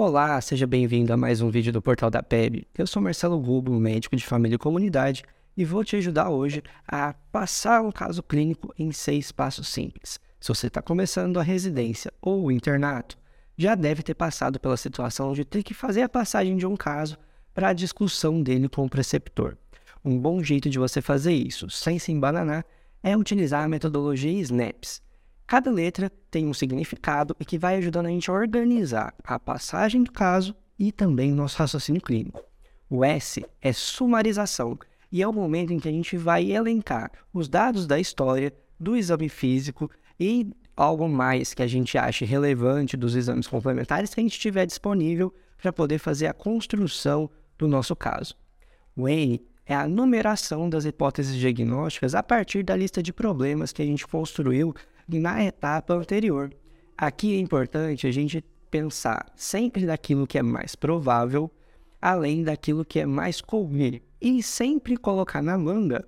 Olá, seja bem-vindo a mais um vídeo do Portal da PEB. Eu sou Marcelo Gubo, médico de família e comunidade, e vou te ajudar hoje a passar um caso clínico em seis passos simples. Se você está começando a residência ou o internato, já deve ter passado pela situação de ter que fazer a passagem de um caso para a discussão dele com o preceptor. Um bom jeito de você fazer isso, sem se embananar, é utilizar a metodologia SNAPS. Cada letra tem um significado e que vai ajudando a gente a organizar a passagem do caso e também nosso raciocínio clínico. O S é sumarização e é o momento em que a gente vai elencar os dados da história, do exame físico e algo mais que a gente ache relevante dos exames complementares que a gente tiver disponível para poder fazer a construção do nosso caso. O N é a numeração das hipóteses diagnósticas a partir da lista de problemas que a gente construiu na etapa anterior. Aqui é importante a gente pensar sempre daquilo que é mais provável, além daquilo que é mais comum, e sempre colocar na manga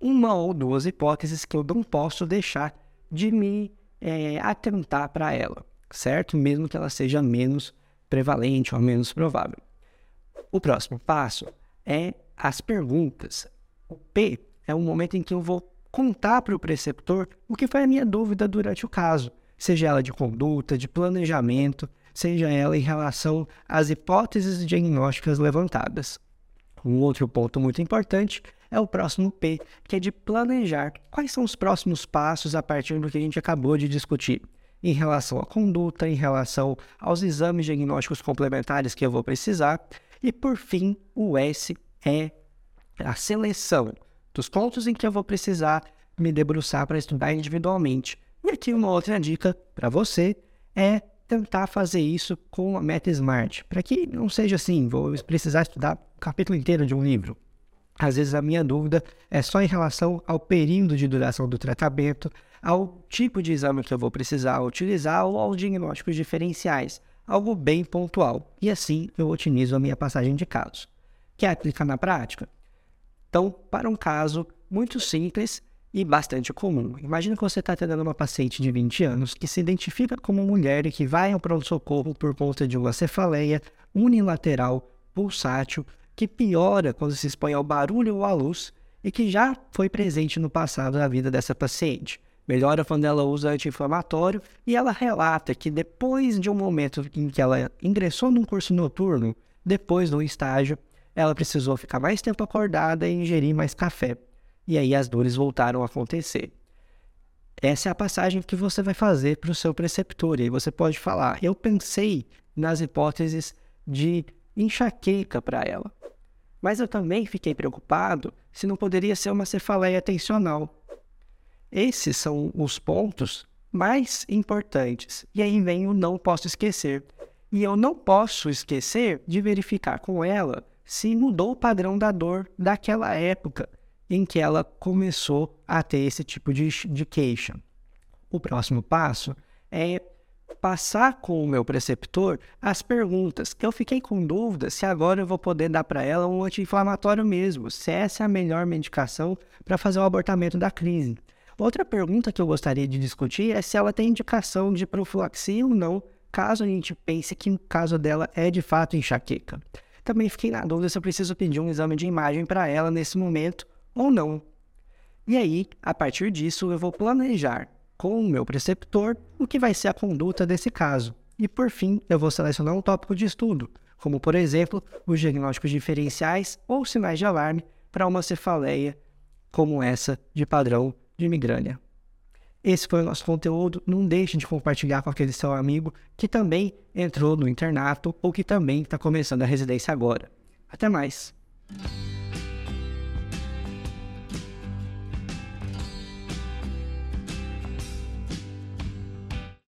uma ou duas hipóteses que eu não posso deixar de me é, atentar para ela, certo? Mesmo que ela seja menos prevalente ou menos provável. O próximo passo é as perguntas. O P é o momento em que eu vou contar para o preceptor o que foi a minha dúvida durante o caso, seja ela de conduta, de planejamento, seja ela em relação às hipóteses diagnósticas levantadas. Um outro ponto muito importante é o próximo P, que é de planejar quais são os próximos passos a partir do que a gente acabou de discutir, em relação à conduta, em relação aos exames diagnósticos complementares que eu vou precisar, e por fim, o S é a seleção dos pontos em que eu vou precisar me debruçar para estudar individualmente. E aqui uma outra dica para você é tentar fazer isso com a meta Smart, para que não seja assim, vou precisar estudar o capítulo inteiro de um livro. Às vezes a minha dúvida é só em relação ao período de duração do tratamento, ao tipo de exame que eu vou precisar utilizar ou aos diagnósticos diferenciais, algo bem pontual. E assim eu otimizo a minha passagem de casos. Quer aplicar na prática? Então, para um caso muito simples e bastante comum, imagina que você está atendendo uma paciente de 20 anos que se identifica como mulher e que vai ao pronto-socorro por conta de uma cefaleia unilateral pulsátil que piora quando se expõe ao barulho ou à luz e que já foi presente no passado na vida dessa paciente. Melhora quando ela usa anti-inflamatório e ela relata que depois de um momento em que ela ingressou num curso noturno, depois do estágio, ela precisou ficar mais tempo acordada e ingerir mais café. E aí as dores voltaram a acontecer. Essa é a passagem que você vai fazer para o seu preceptor. E aí você pode falar: eu pensei nas hipóteses de enxaqueca para ela. Mas eu também fiquei preocupado se não poderia ser uma cefaleia tensional. Esses são os pontos mais importantes. E aí vem o não posso esquecer. E eu não posso esquecer de verificar com ela se mudou o padrão da dor daquela época em que ela começou a ter esse tipo de, de queixa. O próximo passo é passar com o meu preceptor as perguntas, que eu fiquei com dúvida se agora eu vou poder dar para ela um anti-inflamatório mesmo, se essa é a melhor medicação para fazer o abortamento da crise. Outra pergunta que eu gostaria de discutir é se ela tem indicação de profilaxia ou não, caso a gente pense que o caso dela é de fato enxaqueca. Também fiquei na dúvida se eu preciso pedir um exame de imagem para ela nesse momento ou não. E aí, a partir disso, eu vou planejar com o meu preceptor o que vai ser a conduta desse caso. E por fim, eu vou selecionar um tópico de estudo, como por exemplo, os diagnósticos diferenciais ou sinais de alarme para uma cefaleia como essa de padrão de migrânia. Esse foi o nosso conteúdo. Não deixe de compartilhar com aquele seu amigo que também entrou no internato ou que também está começando a residência agora. Até mais!